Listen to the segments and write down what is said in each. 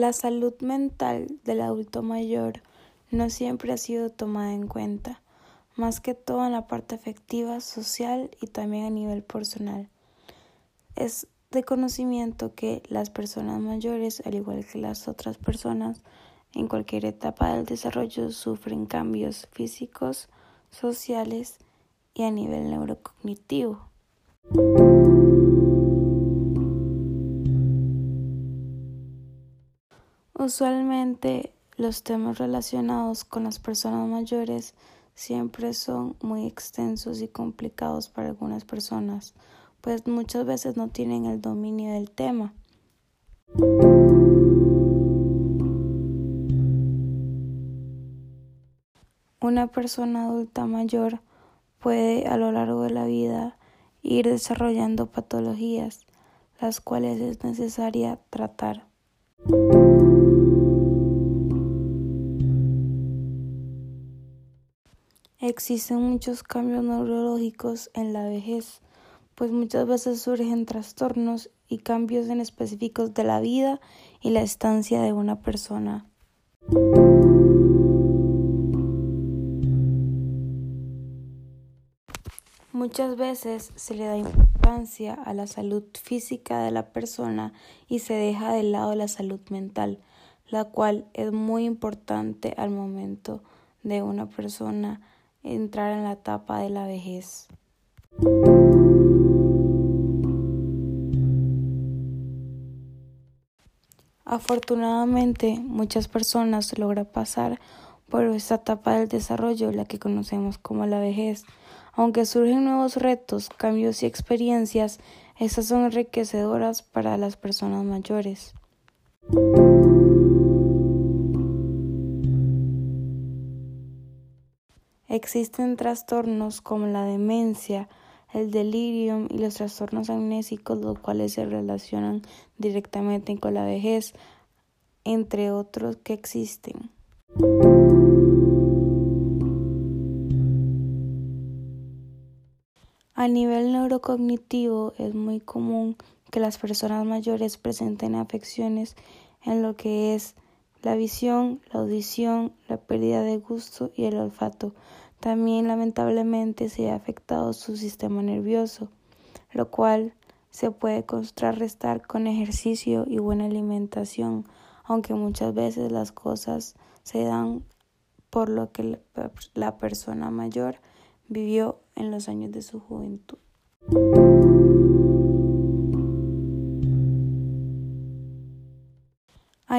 La salud mental del adulto mayor no siempre ha sido tomada en cuenta, más que todo en la parte afectiva, social y también a nivel personal. Es de conocimiento que las personas mayores, al igual que las otras personas, en cualquier etapa del desarrollo sufren cambios físicos, sociales y a nivel neurocognitivo. Usualmente los temas relacionados con las personas mayores siempre son muy extensos y complicados para algunas personas, pues muchas veces no tienen el dominio del tema. Una persona adulta mayor puede a lo largo de la vida ir desarrollando patologías, las cuales es necesaria tratar. Existen muchos cambios neurológicos en la vejez, pues muchas veces surgen trastornos y cambios en específicos de la vida y la estancia de una persona. Muchas veces se le da importancia a la salud física de la persona y se deja de lado la salud mental, la cual es muy importante al momento de una persona entrar en la etapa de la vejez. Afortunadamente, muchas personas logran pasar por esta etapa del desarrollo, la que conocemos como la vejez. Aunque surgen nuevos retos, cambios y experiencias, estas son enriquecedoras para las personas mayores. Existen trastornos como la demencia, el delirium y los trastornos amnésicos, los cuales se relacionan directamente con la vejez, entre otros que existen. A nivel neurocognitivo es muy común que las personas mayores presenten afecciones en lo que es la visión, la audición, la pérdida de gusto y el olfato. También lamentablemente se ha afectado su sistema nervioso, lo cual se puede contrarrestar con ejercicio y buena alimentación, aunque muchas veces las cosas se dan por lo que la persona mayor vivió en los años de su juventud.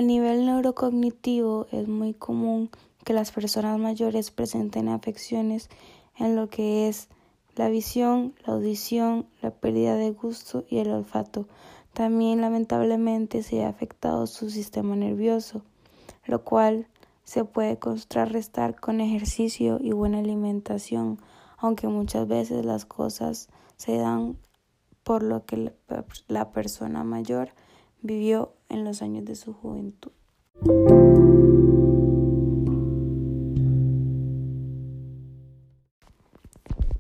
A nivel neurocognitivo es muy común que las personas mayores presenten afecciones en lo que es la visión, la audición, la pérdida de gusto y el olfato. También lamentablemente se ha afectado su sistema nervioso, lo cual se puede contrarrestar con ejercicio y buena alimentación, aunque muchas veces las cosas se dan por lo que la persona mayor vivió en los años de su juventud.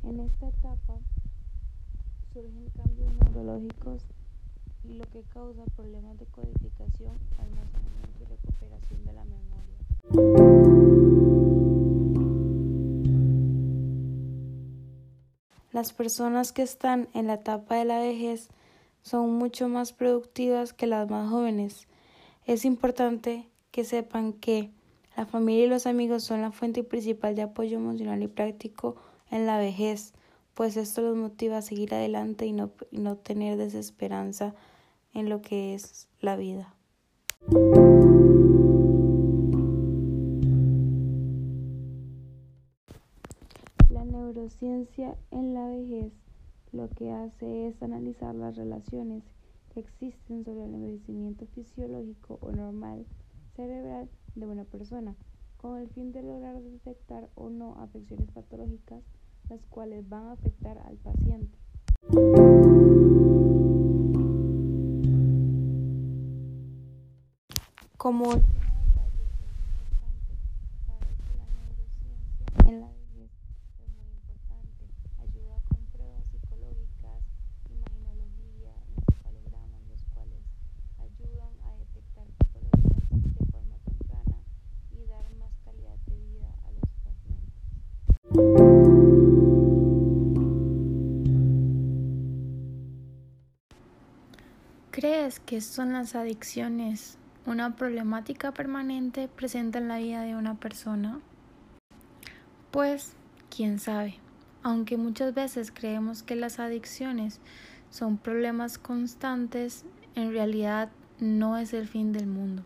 En esta etapa surgen cambios neurológicos y lo que causa problemas de codificación, almacenamiento y recuperación de la memoria. Las personas que están en la etapa de la vejez son mucho más productivas que las más jóvenes. Es importante que sepan que la familia y los amigos son la fuente principal de apoyo emocional y práctico en la vejez, pues esto los motiva a seguir adelante y no, no tener desesperanza en lo que es la vida. La neurociencia en la vejez lo que hace es analizar las relaciones que existen sobre el envejecimiento fisiológico o normal cerebral de una persona, con el fin de lograr detectar o no afecciones patológicas las cuales van a afectar al paciente. Como ¿Crees que son las adicciones una problemática permanente presente en la vida de una persona? Pues, quién sabe. Aunque muchas veces creemos que las adicciones son problemas constantes, en realidad no es el fin del mundo.